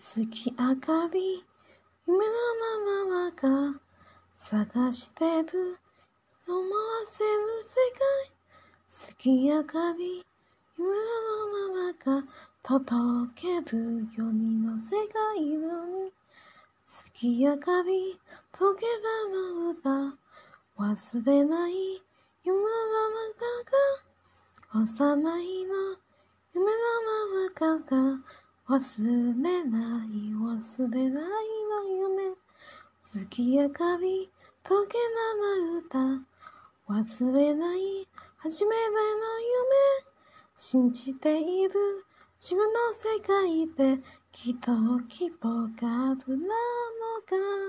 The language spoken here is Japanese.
月明かり夢のままが探してる思わせる世界。月明かり夢のままが届ける読みの世界の月明かり溶けばの歌忘れない夢のままが幼いの夢のままが忘れない忘れないの夢月明かり溶けまま歌。忘れない初めての夢信じている自分の世界できっと希望があるなのか。